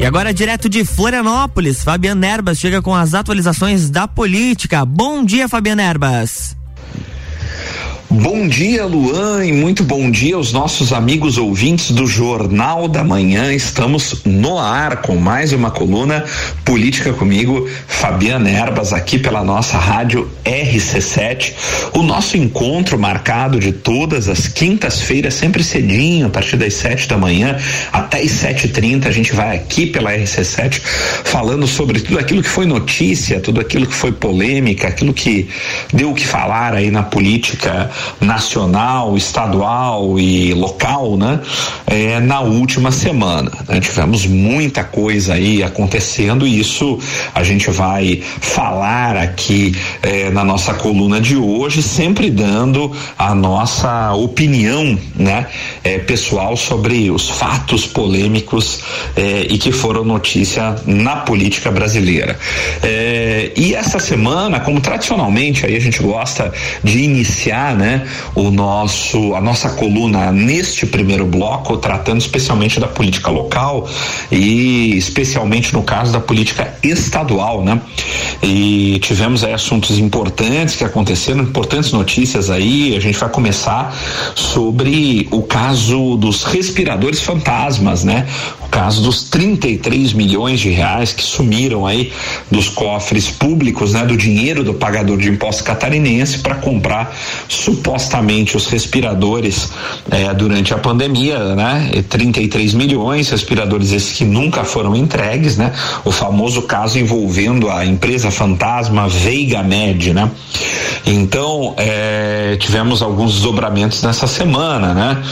E agora direto de Florianópolis, Fabiana Erbas chega com as atualizações da política. Bom dia, Fabiana Erbas. Bom dia, Luan, e muito bom dia aos nossos amigos ouvintes do Jornal da Manhã. Estamos no ar com mais uma coluna Política comigo, Fabiana Erbas, aqui pela nossa rádio RC7. O nosso encontro marcado de todas as quintas-feiras, sempre cedinho, a partir das sete da manhã até as sete trinta, a gente vai aqui pela RC7 falando sobre tudo aquilo que foi notícia, tudo aquilo que foi polêmica, aquilo que deu o que falar aí na política nacional, estadual e local, né? É, na última semana. Né? Tivemos muita coisa aí acontecendo e isso a gente vai falar aqui é, na nossa coluna de hoje, sempre dando a nossa opinião, né? É, pessoal sobre os fatos polêmicos é, e que foram notícia na política brasileira. É, e essa semana, como tradicionalmente aí a gente gosta de iniciar, né? Né, o nosso a nossa coluna neste primeiro bloco tratando especialmente da política local e especialmente no caso da política estadual, né? E tivemos aí assuntos importantes que aconteceram, importantes notícias aí. A gente vai começar sobre o caso dos respiradores fantasmas, né? O caso dos 33 milhões de reais que sumiram aí dos cofres públicos, né? Do dinheiro do pagador de impostos catarinense para comprar supostamente os respiradores eh, durante a pandemia, né? 33 milhões, respiradores esses que nunca foram entregues, né? O famoso caso envolvendo a empresa fantasma Veiga Med, né? Então, eh, tivemos alguns desdobramentos nessa semana, né?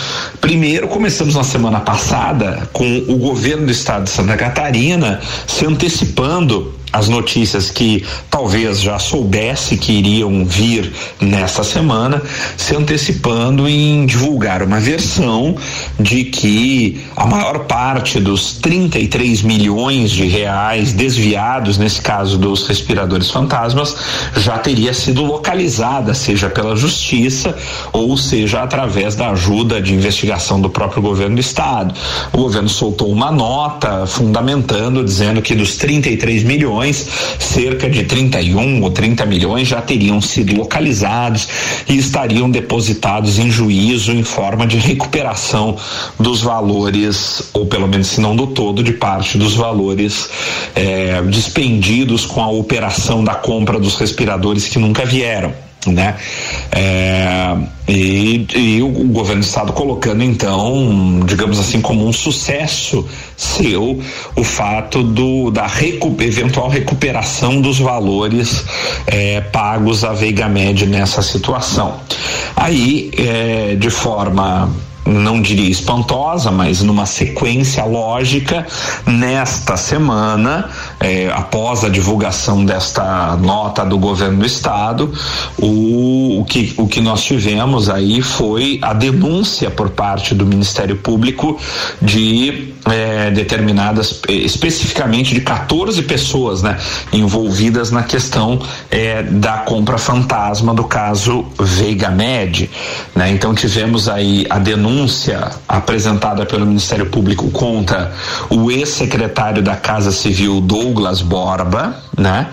Primeiro, começamos na semana passada com o governo do estado de Santa Catarina se antecipando as notícias que talvez já soubesse que iriam vir nesta semana, se antecipando em divulgar uma versão de que a maior parte dos 33 milhões de reais desviados, nesse caso dos respiradores fantasmas, já teria sido localizada, seja pela justiça ou seja através da ajuda de investigação do próprio governo do estado. O governo soltou uma nota fundamentando, dizendo que dos 33 milhões milhões, cerca de 31 ou 30 milhões já teriam sido localizados e estariam depositados em juízo em forma de recuperação dos valores, ou pelo menos se não do todo, de parte dos valores eh, dispendidos com a operação da compra dos respiradores que nunca vieram né? É, e, e, o governo do estado colocando então, digamos assim, como um sucesso seu o fato do da recu eventual recuperação dos valores é, pagos à Veiga Med nessa situação. Aí, é, de forma não diria espantosa, mas numa sequência lógica, nesta semana, eh, após a divulgação desta nota do governo do estado, o, o, que, o que nós tivemos aí foi a denúncia por parte do Ministério Público de eh, determinadas, especificamente de 14 pessoas, né, envolvidas na questão eh, da compra fantasma do caso Veiga Med, né? Então tivemos aí a denúncia apresentada pelo Ministério Público contra o ex-secretário da Casa Civil Douglas Borba, né?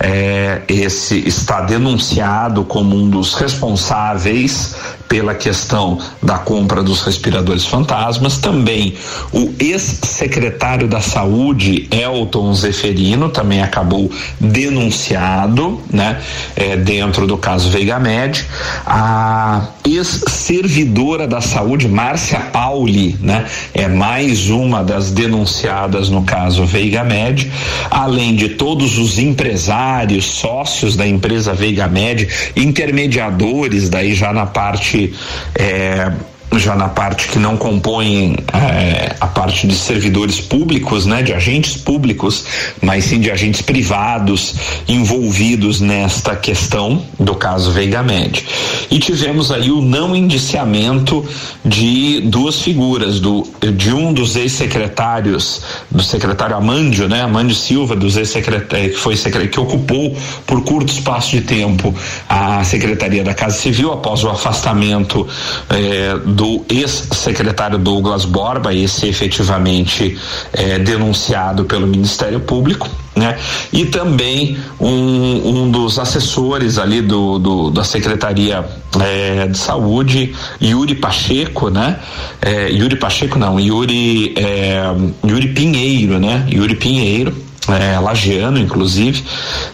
É, esse está denunciado como um dos responsáveis pela questão da compra dos respiradores fantasmas. Também o ex-secretário da Saúde, Elton Zeferino, também acabou denunciado, né, é, dentro do caso Veiga Med. A ex-servidora da Saúde, Márcia Pauli, né, é mais uma das denunciadas no caso Veiga Med, além de todos os empresários, sócios da empresa Veiga Med, intermediadores daí já na parte é, já na parte que não compõem é, a parte de servidores públicos, né, de agentes públicos, mas sim de agentes privados envolvidos nesta questão do caso Veiga Med. E tivemos aí o não indiciamento de duas figuras, do, de um dos ex-secretários, do secretário Amândio, né, Amândio Silva, dos ex-secretários, que foi secretário, que ocupou por curto espaço de tempo a Secretaria da Casa Civil após o afastamento é, do ex-secretário Douglas Borba, esse efetivamente é, denunciado pelo Ministério Público. Né? E também um, um dos assessores ali do, do da Secretaria é, de Saúde, Yuri Pacheco, né? É, Yuri Pacheco não, Yuri, é, Yuri Pinheiro, né? Yuri Pinheiro, é, lagiano, inclusive,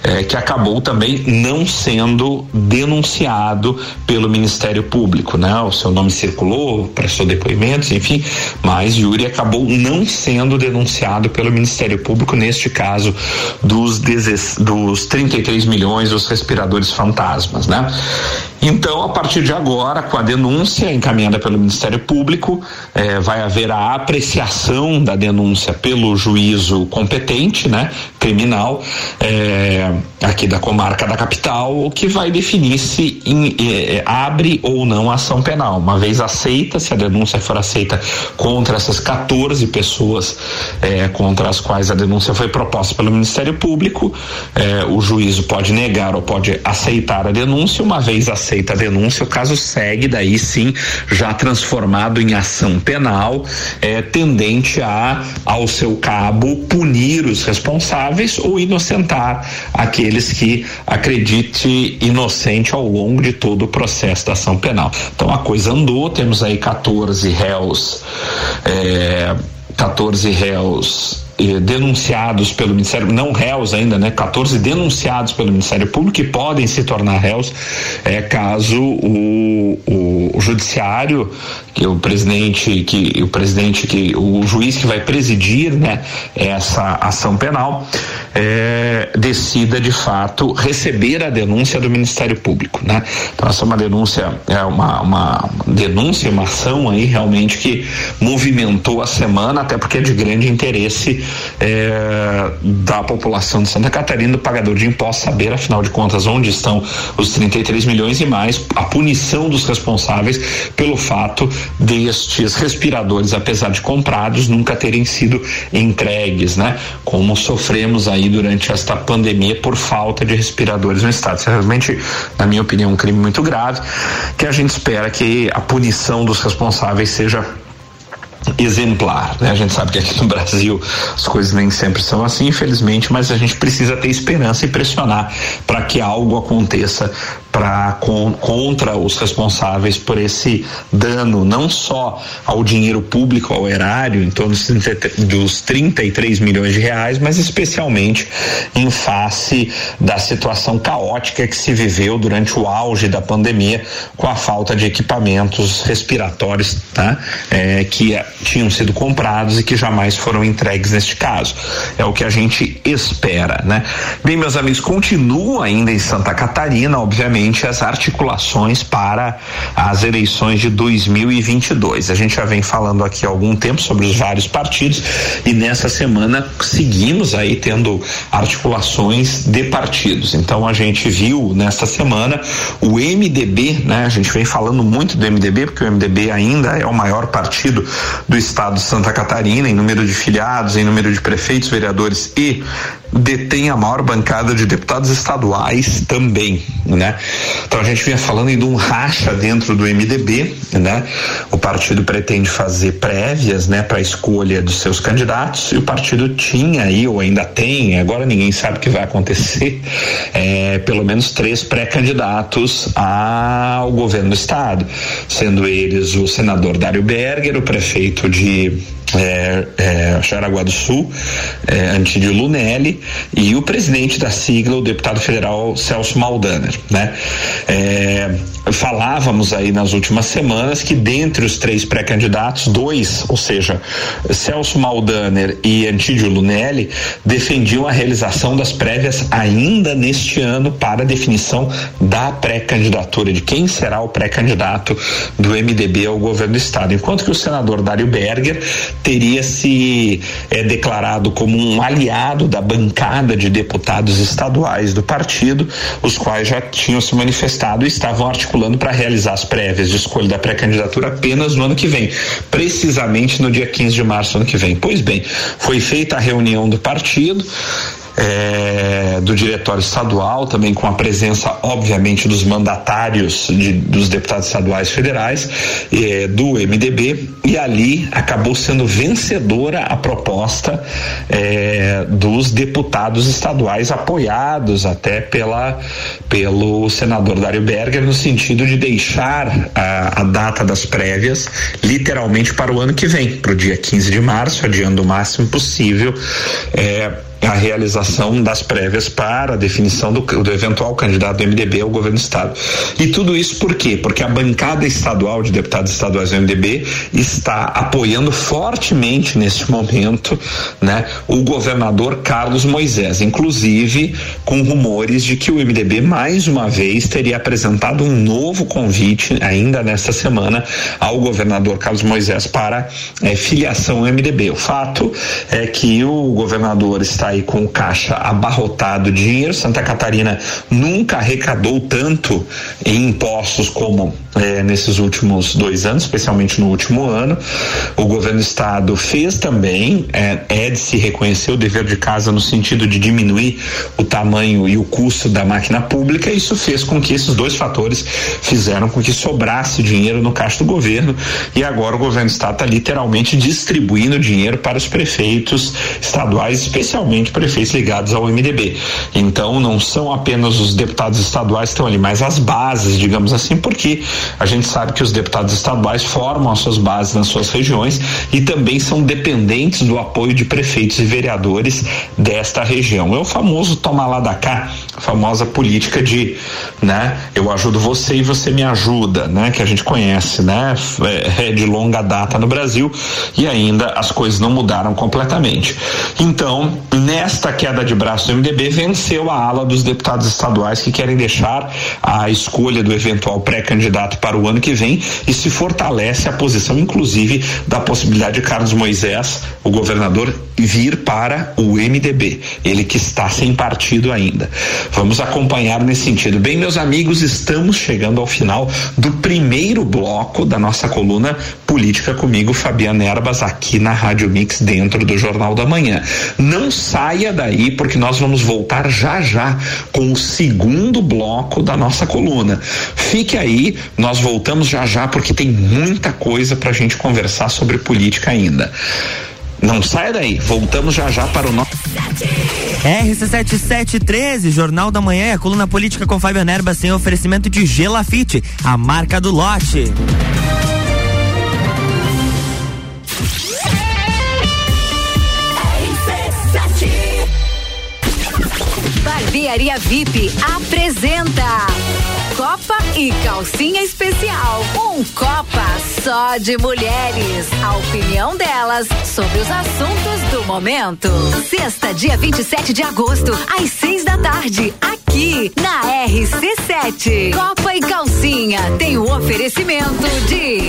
é, que acabou também não sendo denunciado pelo Ministério Público, né? O seu nome circulou, prestou depoimentos, enfim, mas Yuri acabou não sendo denunciado pelo Ministério Público neste caso dos, dos 33 milhões dos respiradores fantasmas, né? Então, a partir de agora, com a denúncia encaminhada pelo Ministério Público, eh, vai haver a apreciação da denúncia pelo juízo competente, né, criminal, eh, aqui da comarca da capital, o que vai definir se in, eh, abre ou não ação penal. Uma vez aceita, se a denúncia for aceita contra essas 14 pessoas contra as quais a denúncia foi proposta pelo Ministério Público, o juízo pode negar ou pode aceitar a denúncia, uma vez aceita a denúncia, o caso segue daí sim já transformado em ação penal, é, tendente a, ao seu cabo, punir os responsáveis ou inocentar aqueles que acredite inocente ao longo de todo o processo da ação penal. Então a coisa andou, temos aí 14 réus, é, 14 réus eh, denunciados pelo Ministério, não réus ainda, né? 14 denunciados pelo Ministério Público que podem se tornar réus é, caso o, o, o judiciário, que o presidente, que o presidente, que o juiz que vai presidir, né, essa ação penal, é, decida de fato receber a denúncia do Ministério Público, né? Então essa é uma denúncia, é uma, uma denúncia, uma ação aí realmente que movimentou a semana, até porque é de grande interesse é, da população de Santa Catarina, do pagador de impostos, saber, afinal de contas, onde estão os 33 milhões e mais, a punição dos responsáveis pelo fato destes respiradores, apesar de comprados, nunca terem sido entregues, né? Como sofremos aí durante esta pandemia por falta de respiradores no estado. Isso é realmente, na minha opinião, um crime muito grave, que a gente espera que a punição dos responsáveis seja exemplar, né? A gente sabe que aqui no Brasil as coisas nem sempre são assim, infelizmente, mas a gente precisa ter esperança e pressionar para que algo aconteça para contra os responsáveis por esse dano não só ao dinheiro público, ao erário, em torno dos, 30, dos 33 milhões de reais, mas especialmente em face da situação caótica que se viveu durante o auge da pandemia com a falta de equipamentos respiratórios, tá? É, que tinham sido comprados e que jamais foram entregues neste caso. É o que a gente espera, né? Bem, meus amigos, continua ainda em Santa Catarina, obviamente as articulações para as eleições de 2022. A gente já vem falando aqui há algum tempo sobre os vários partidos e nessa semana seguimos aí tendo articulações de partidos. Então a gente viu nesta semana o MDB, né? A gente vem falando muito do MDB porque o MDB ainda é o maior partido do estado de Santa Catarina em número de filiados, em número de prefeitos, vereadores e detém a maior bancada de deputados estaduais também, né? Então a gente vinha falando de um racha dentro do MDB, né? O partido pretende fazer prévias, né, para escolha dos seus candidatos e o partido tinha aí ou ainda tem, agora ninguém sabe o que vai acontecer, é, pelo menos três pré-candidatos ao governo do estado, sendo eles o senador Dário Berger, o prefeito de é, é, do Sul, é, Antídio Lunelli, e o presidente da sigla, o deputado federal Celso Maldaner, né? É, falávamos aí nas últimas semanas que dentre os três pré-candidatos, dois, ou seja, Celso Maldaner e Antídio Lunelli, defendiam a realização das prévias ainda neste ano para definição da pré-candidatura, de quem será o pré-candidato do MDB ao governo do estado. Enquanto que o senador Dário Berger teria se é, declarado como um aliado da bancada de deputados estaduais do partido, os quais já tinham se manifestado e estavam articulando para realizar as prévias de escolha da pré-candidatura apenas no ano que vem, precisamente no dia 15 de março ano que vem. Pois bem, foi feita a reunião do partido é, do diretório estadual, também com a presença, obviamente, dos mandatários de, dos deputados estaduais federais, é, do MDB, e ali acabou sendo vencedora a proposta é, dos deputados estaduais, apoiados até pela, pelo senador Dário Berger, no sentido de deixar a, a data das prévias literalmente para o ano que vem, para o dia 15 de março, adiando o máximo possível. É, a realização das prévias para a definição do, do, eventual candidato do MDB ao governo do estado. E tudo isso por quê? Porque a bancada estadual de deputados estaduais do MDB está apoiando fortemente neste momento, né, o governador Carlos Moisés, inclusive com rumores de que o MDB mais uma vez teria apresentado um novo convite ainda nesta semana ao governador Carlos Moisés para eh, filiação ao MDB. O fato é que o governador está aí com o caixa abarrotado de dinheiro. Santa Catarina nunca arrecadou tanto em impostos como é, nesses últimos dois anos, especialmente no último ano. O governo do estado fez também, é, é de se reconhecer o dever de casa no sentido de diminuir o tamanho e o custo da máquina pública. Isso fez com que esses dois fatores fizeram com que sobrasse dinheiro no caixa do governo e agora o governo do estado está literalmente distribuindo dinheiro para os prefeitos estaduais, especialmente prefeitos ligados ao MDB. Então não são apenas os deputados estaduais que estão ali, mas as bases, digamos assim, porque a gente sabe que os deputados estaduais formam as suas bases nas suas regiões e também são dependentes do apoio de prefeitos e vereadores desta região. É o famoso toma lá da cá, a famosa política de, né, eu ajudo você e você me ajuda, né, que a gente conhece, né, é, é de longa data no Brasil e ainda as coisas não mudaram completamente. Então, nesta queda de braço do MDB, venceu a ala dos deputados estaduais que querem deixar a escolha do eventual pré-candidato para o ano que vem e se fortalece a posição, inclusive, da possibilidade de Carlos Moisés, o governador, vir para o MDB. Ele que está sem partido ainda. Vamos acompanhar nesse sentido. Bem, meus amigos, estamos chegando ao final do primeiro bloco da nossa coluna Política comigo, Fabiana Erbas, aqui na Rádio Mix, dentro do Jornal da Manhã. Não saia daí, porque nós vamos voltar já já com o segundo bloco da nossa coluna. Fique aí, nós voltamos já já, porque tem muita coisa para a gente conversar sobre política ainda. Não saia daí, voltamos já já para o nosso. RC7713, Jornal da Manhã, a coluna política com Fábio Nerba sem oferecimento de Gelafite, a marca do lote. Barbearia VIP apresenta Copa e Calcinha Especial. Um Copa só de mulheres. A opinião delas sobre os assuntos do momento. Sexta, dia 27 de agosto, às seis da tarde, aqui na RC7. Copa e Calcinha tem o um oferecimento de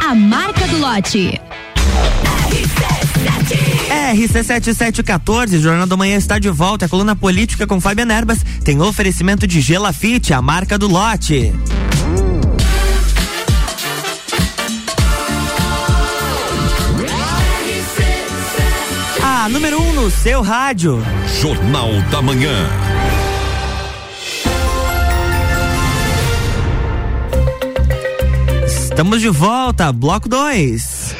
a marca do lote. RC7714, Jornal da Manhã está de volta. A coluna política com Fábio Nerbas tem oferecimento de Gelafite, a marca do lote. A número 1 um no seu rádio. Jornal da Manhã. Estamos de volta, bloco 2.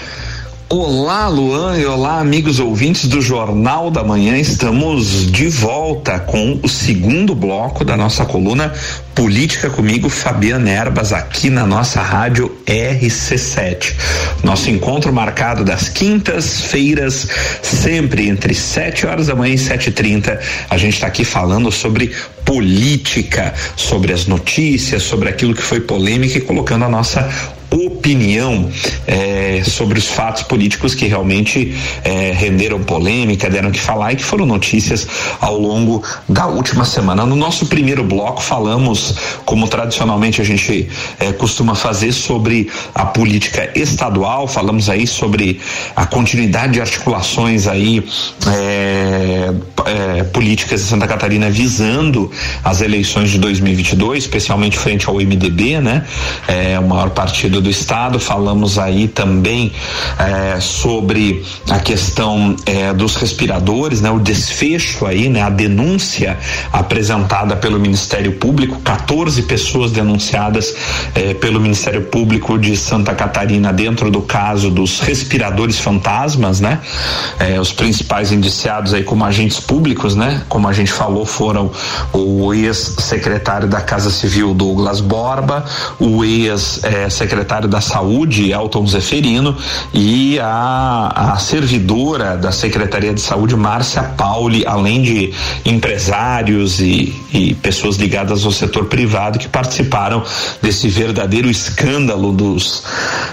Olá, Luan, e olá, amigos ouvintes do Jornal da Manhã. Estamos de volta com o segundo bloco da nossa coluna Política comigo, Fabiana Erbas, aqui na nossa rádio RC7. Nosso encontro marcado das quintas-feiras, sempre entre 7 horas da manhã e 7h30. A gente está aqui falando sobre política, sobre as notícias, sobre aquilo que foi polêmica e colocando a nossa opinião é, sobre os fatos políticos que realmente é, renderam polêmica, deram que falar e que foram notícias ao longo da última semana. No nosso primeiro bloco falamos, como tradicionalmente a gente é, costuma fazer, sobre a política estadual, falamos aí sobre a continuidade de articulações aí é, políticas de Santa Catarina visando as eleições de 2022, especialmente frente ao MDB, né? É o maior partido do estado, falamos aí também é, sobre a questão é, dos respiradores, né? O desfecho aí, né? A denúncia apresentada pelo Ministério Público, 14 pessoas denunciadas é, pelo Ministério Público de Santa Catarina dentro do caso dos respiradores fantasmas, né? É, os principais indiciados aí como agentes públicos, né? Como a gente falou, foram o ex-secretário da Casa Civil Douglas Borba, o ex-secretário secretário da Saúde, Elton Zeferino, e a, a servidora da Secretaria de Saúde, Márcia Pauli, além de empresários e, e pessoas ligadas ao setor privado que participaram desse verdadeiro escândalo dos,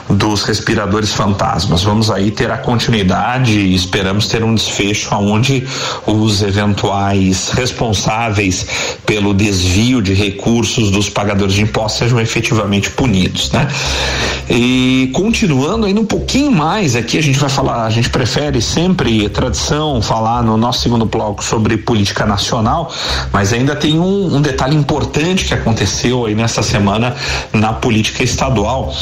dos respiradores fantasmas. Vamos aí ter a continuidade e esperamos ter um desfecho onde os eventuais responsáveis pelo desvio de recursos dos pagadores de impostos sejam efetivamente punidos, né? E continuando ainda um pouquinho mais aqui, a gente vai falar, a gente prefere sempre, tradição, falar no nosso segundo bloco sobre política nacional, mas ainda tem um, um detalhe importante que aconteceu aí nessa semana na política estadual,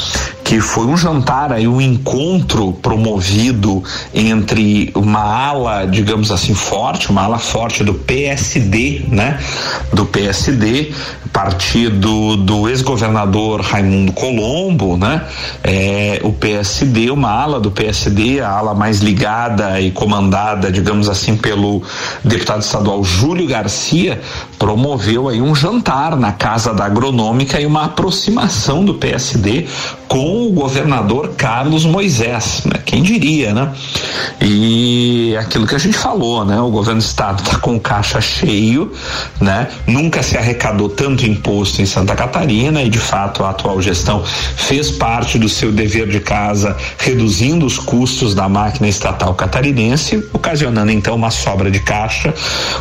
que foi um jantar aí, um encontro promovido entre uma ala, digamos assim, forte, uma ala forte do PSD, né? Do PSD, partido do ex-governador Raimundo Colombo, né? É, o PSD, uma ala do PSD, a ala mais ligada e comandada, digamos assim, pelo deputado estadual Júlio Garcia, promoveu aí um jantar na Casa da Agronômica e uma aproximação do PSD com o governador Carlos Moisés, né? Quem diria, né? E aquilo que a gente falou, né? O governo do estado está com caixa cheio, né? Nunca se arrecadou tanto imposto em Santa Catarina e de fato a atual gestão fez parte do seu dever de casa, reduzindo os custos da máquina estatal catarinense, ocasionando então uma sobra de caixa,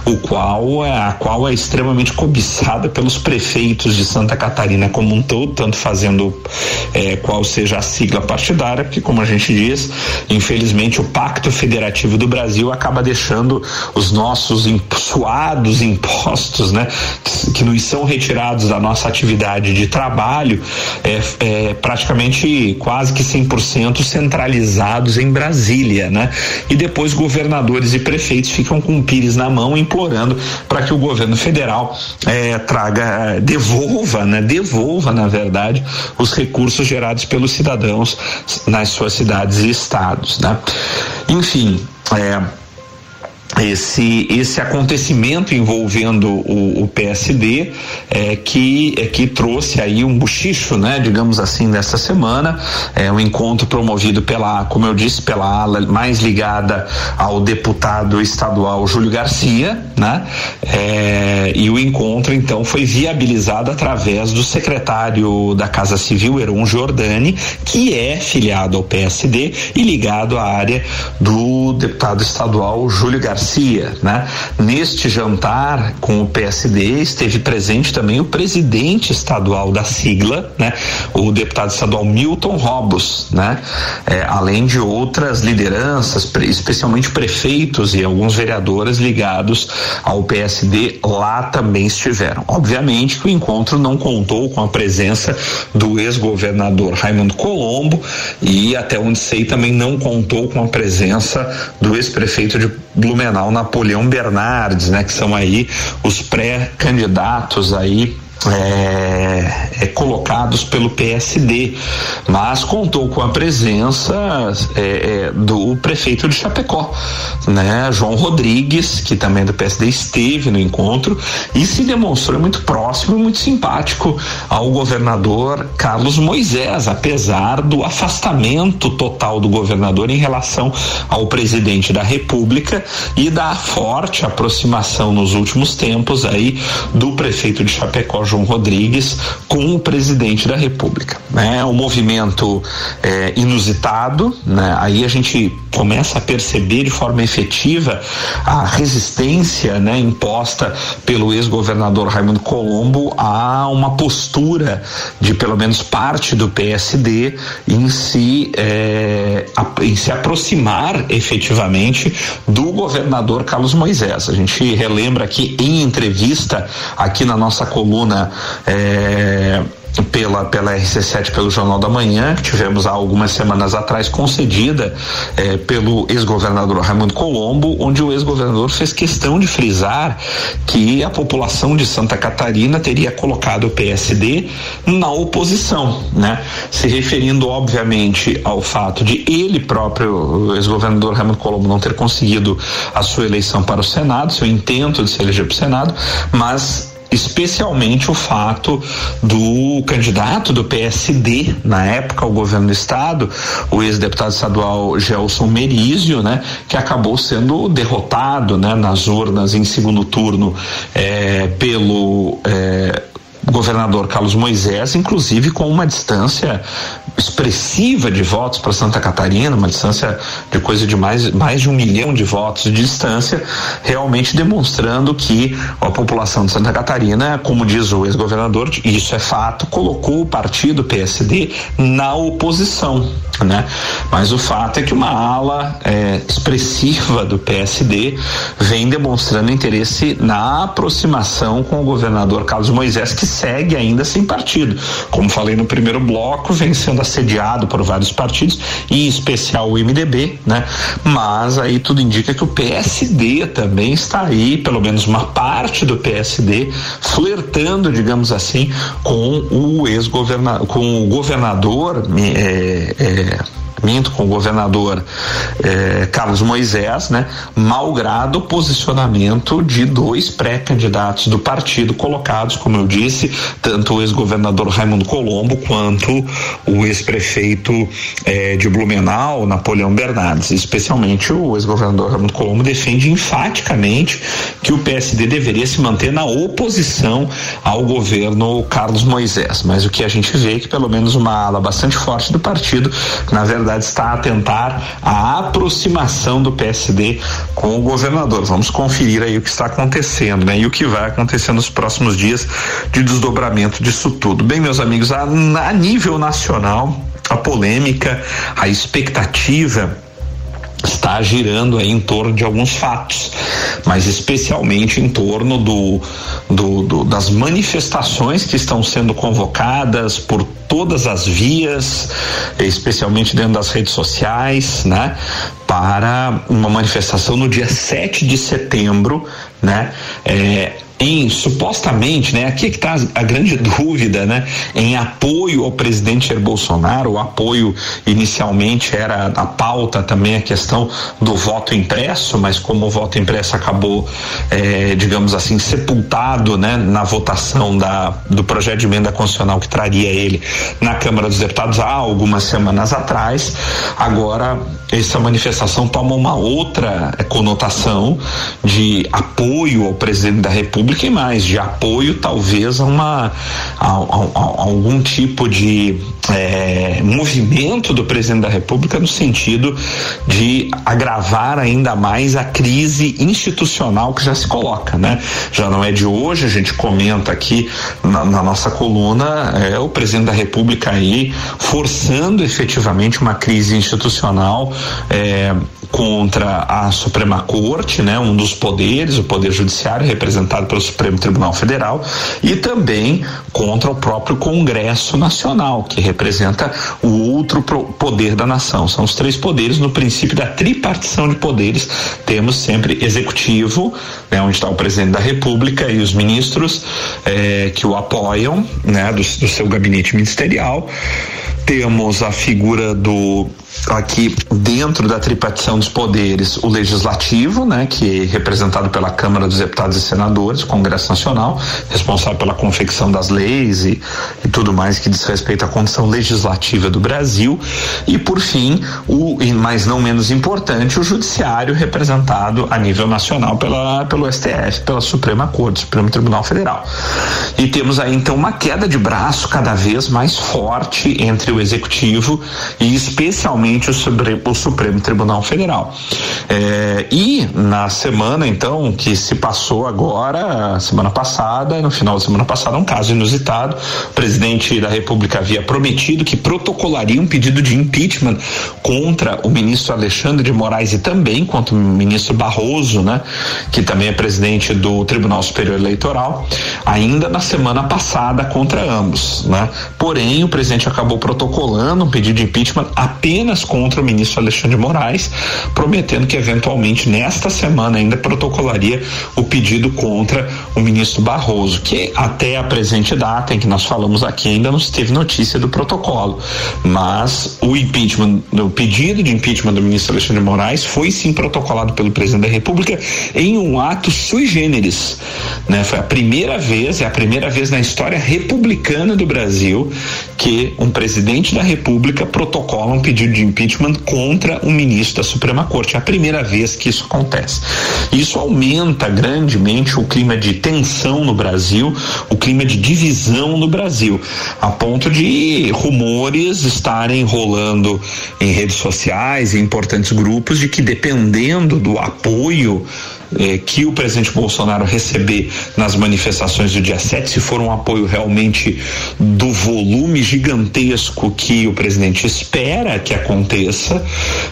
o qual é a qual é extremamente cobiçada pelos prefeitos de Santa Catarina como um todo, tanto fazendo é, qual seja a sigla partidária, porque como a gente diz, infelizmente o Pacto Federativo do Brasil acaba deixando os nossos suados impostos, né, que, nos são retirados da nossa atividade de trabalho, é, é praticamente quase que 100% centralizados em Brasília, né? E depois governadores e prefeitos ficam com o pires na mão implorando para que o governo federal é, traga, devolva, né? Devolva, na verdade, os recursos gerados pelos cidadãos nas suas cidades e estados, né? Enfim, é, esse esse acontecimento envolvendo o, o PSD é, que é, que trouxe aí um buchicho, né, digamos assim, dessa semana, é um encontro promovido pela, como eu disse, pela ala mais ligada ao deputado estadual Júlio Garcia, né, é, e o encontro então foi viabilizado através do secretário da Casa Civil Heron Giordani, que é filiado ao PSD e ligado à área do deputado estadual Júlio Garcia Garcia, né? Neste jantar com o PSD esteve presente também o presidente estadual da sigla, né? O deputado estadual Milton Robos, né? É, além de outras lideranças, especialmente prefeitos e alguns vereadores ligados ao PSD lá também estiveram. Obviamente que o encontro não contou com a presença do ex-governador Raimundo Colombo e até onde sei também não contou com a presença do ex-prefeito de Blumenau Napoleão Bernardes, né, que são aí os pré-candidatos aí é, é, colocados pelo PSD, mas contou com a presença é, é, do prefeito de Chapecó, né, João Rodrigues, que também do PSD esteve no encontro e se demonstrou muito próximo e muito simpático ao governador Carlos Moisés, apesar do afastamento total do governador em relação ao presidente da República e da forte aproximação nos últimos tempos aí do prefeito de Chapecó, João Rodrigues com o presidente da República. Né? É um movimento é, inusitado, né? aí a gente começa a perceber de forma efetiva a resistência né, imposta pelo ex-governador Raimundo Colombo a uma postura de pelo menos parte do PSD em se, é, em se aproximar efetivamente do governador Carlos Moisés. A gente relembra aqui em entrevista aqui na nossa coluna é, pela, pela RC7, pelo Jornal da Manhã, que tivemos há algumas semanas atrás, concedida eh, pelo ex-governador Raimundo Colombo, onde o ex-governador fez questão de frisar que a população de Santa Catarina teria colocado o PSD na oposição, né? Se referindo, obviamente, ao fato de ele próprio, o ex-governador Raimundo Colombo, não ter conseguido a sua eleição para o Senado, seu intento de se eleger para o Senado, mas especialmente o fato do candidato do PSD na época ao governo do estado, o ex-deputado estadual Gelson Merizio, né, que acabou sendo derrotado, né, nas urnas em segundo turno eh, pelo eh, governador Carlos Moisés, inclusive com uma distância expressiva de votos para Santa Catarina, uma distância de coisa de mais, mais de um milhão de votos de distância, realmente demonstrando que a população de Santa Catarina, como diz o ex-governador, isso é fato, colocou o partido PSD na oposição, né? Mas o fato é que uma ala é, expressiva do PSD vem demonstrando interesse na aproximação com o governador Carlos Moisés, que segue ainda sem partido. Como falei no primeiro bloco, vem sendo assediado por vários partidos, em especial o MDB, né? Mas aí tudo indica que o PSD também está aí, pelo menos uma parte do PSD, flertando, digamos assim, com o ex-governador, com o governador. É, é, minto com o governador eh, Carlos Moisés, né, malgrado o posicionamento de dois pré-candidatos do partido colocados, como eu disse, tanto o ex-governador Raimundo Colombo quanto o ex-prefeito eh, de Blumenau, Napoleão Bernardes. Especialmente o ex-governador Raimundo Colombo defende enfaticamente que o PSD deveria se manter na oposição ao governo Carlos Moisés. Mas o que a gente vê é que pelo menos uma ala bastante forte do partido, na verdade, está a tentar a aproximação do PSD com o governador. Vamos conferir aí o que está acontecendo, né? E o que vai acontecer nos próximos dias de desdobramento disso tudo. Bem, meus amigos, a, a nível nacional, a polêmica, a expectativa está girando aí em torno de alguns fatos, mas especialmente em torno do, do, do, das manifestações que estão sendo convocadas por todas as vias, especialmente dentro das redes sociais, né? Para uma manifestação no dia 7 de setembro, né? É, em supostamente, né, aqui é que está a grande dúvida, né, em apoio ao presidente Jair Bolsonaro, o apoio inicialmente era a pauta também a questão do voto impresso, mas como o voto impresso acabou, eh, digamos assim, sepultado, né, na votação da, do projeto de emenda constitucional que traria ele na Câmara dos Deputados há algumas semanas atrás, agora essa manifestação toma uma outra conotação de apoio ao presidente da República e mais de apoio talvez a uma a, a, a algum tipo de é, movimento do presidente da República no sentido de agravar ainda mais a crise institucional que já se coloca, né? Já não é de hoje, a gente comenta aqui na, na nossa coluna é, o presidente da República aí forçando efetivamente uma crise institucional é, contra a Suprema Corte, né, um dos poderes, o Poder Judiciário, representado pelo Supremo Tribunal Federal, e também contra o próprio Congresso Nacional, que representa o outro poder da nação. São os três poderes no princípio da tripartição de poderes. Temos sempre executivo, né, onde está o presidente da República e os ministros eh, que o apoiam, né, do, do seu gabinete ministerial. Temos a figura do aqui dentro da tripartição dos poderes o legislativo, né, que é representado pela Câmara dos Deputados e Senadores, Congresso Nacional, responsável pela confecção das leis e, e tudo mais que diz respeito à condição legislativa do Brasil, e por fim, o mais não menos importante, o judiciário representado a nível nacional pela pelo STF, pela Suprema Corte, Supremo Tribunal Federal. E temos aí então uma queda de braço cada vez mais forte entre o executivo e especialmente o Supremo, o Supremo Tribunal Federal. É, e na semana, então, que se passou agora, semana passada, no final da semana passada, um caso inusitado. O presidente da República havia prometido que protocolaria um pedido de impeachment contra o ministro Alexandre de Moraes e também contra o ministro Barroso, né, que também é presidente do Tribunal Superior Eleitoral, ainda na semana passada contra ambos, né? Porém, o presidente acabou protocolando um pedido de impeachment apenas apenas contra o ministro Alexandre de Moraes, prometendo que eventualmente nesta semana ainda protocolaria o pedido contra o ministro Barroso, que até a presente data em que nós falamos aqui ainda não teve notícia do protocolo, mas o impeachment, o pedido de impeachment do ministro Alexandre de Moraes foi sim protocolado pelo presidente da República em um ato sui generis, né? Foi a primeira vez, é a primeira vez na história republicana do Brasil que um presidente da República protocola um pedido de impeachment contra um ministro da Suprema Corte. É a primeira vez que isso acontece. Isso aumenta grandemente o clima de tensão no Brasil, o clima de divisão no Brasil, a ponto de rumores estarem rolando em redes sociais, em importantes grupos, de que dependendo do apoio eh, que o presidente Bolsonaro receber nas manifestações do dia 7, se for um apoio realmente do volume gigantesco que o presidente espera que aconteça,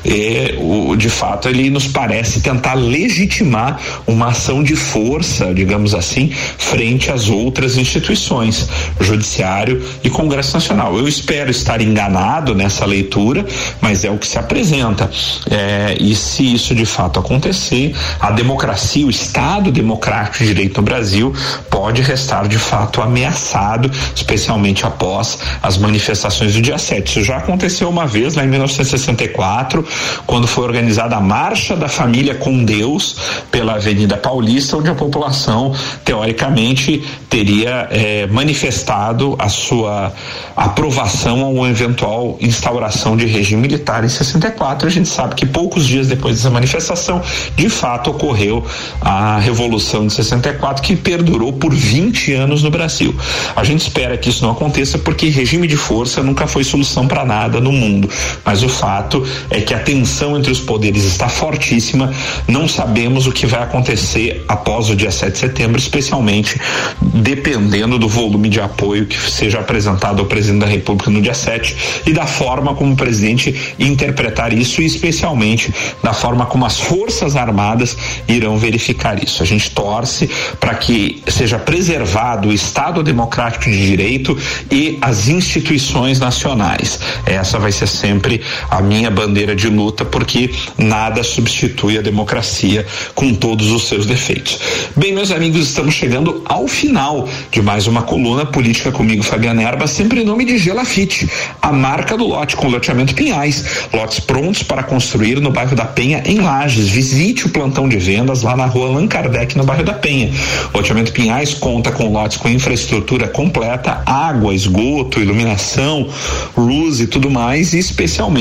eh, o, de fato ele nos parece tentar legitimar uma ação de força, digamos assim, frente às outras instituições, Judiciário e Congresso Nacional. Eu espero estar enganado nessa leitura, mas é o que se apresenta. Eh, e se isso de fato acontecer, a democracia o Estado democrático de direito no Brasil pode restar de fato ameaçado, especialmente após as manifestações do dia 7. Isso já aconteceu uma vez lá em 1964, quando foi organizada a Marcha da Família com Deus pela Avenida Paulista, onde a população, teoricamente, teria eh, manifestado a sua aprovação a uma eventual instauração de regime militar em 64. A gente sabe que poucos dias depois dessa manifestação, de fato, ocorreu a Revolução de 64, que perdurou por 20 anos no Brasil. A gente espera que isso não aconteça porque regime de força nunca foi solução para nada no mundo. Mas o fato é que a tensão entre os poderes está fortíssima. Não sabemos o que vai acontecer após o dia 7 de setembro, especialmente dependendo do volume de apoio que seja apresentado ao presidente da República no dia 7 e da forma como o presidente interpretar isso, e especialmente da forma como as Forças Armadas irão verificar isso. A gente torce para que seja preservado o Estado democrático de direito e as instituições nacionais. Essa vai ser sempre a minha bandeira de luta, porque nada substitui a democracia com todos os seus defeitos. Bem, meus amigos, estamos chegando ao final de mais uma coluna política comigo, Fabiana Erba, sempre em nome de Gelafite, a marca do lote com loteamento Pinhais, lotes prontos para construir no bairro da Penha, em Lages. Visite o plantão de vendas lá na rua Allan Kardec, no bairro da Penha. Loteamento Pinhais conta com lotes com infraestrutura completa, água, esgoto, iluminação, luz e tudo mais, e especialmente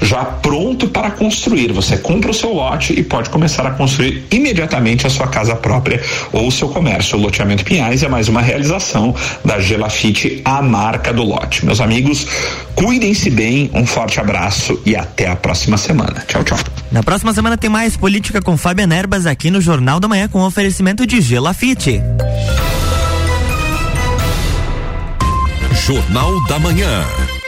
já pronto para construir. Você compra o seu lote e pode começar a construir imediatamente a sua casa própria ou o seu comércio. O loteamento Pinhais é mais uma realização da Gelafite, a marca do lote. Meus amigos, cuidem-se bem, um forte abraço e até a próxima semana. Tchau, tchau. Na próxima semana tem mais política com Fábio Nerbas aqui no Jornal da Manhã com oferecimento de Gelafite. Jornal da Manhã.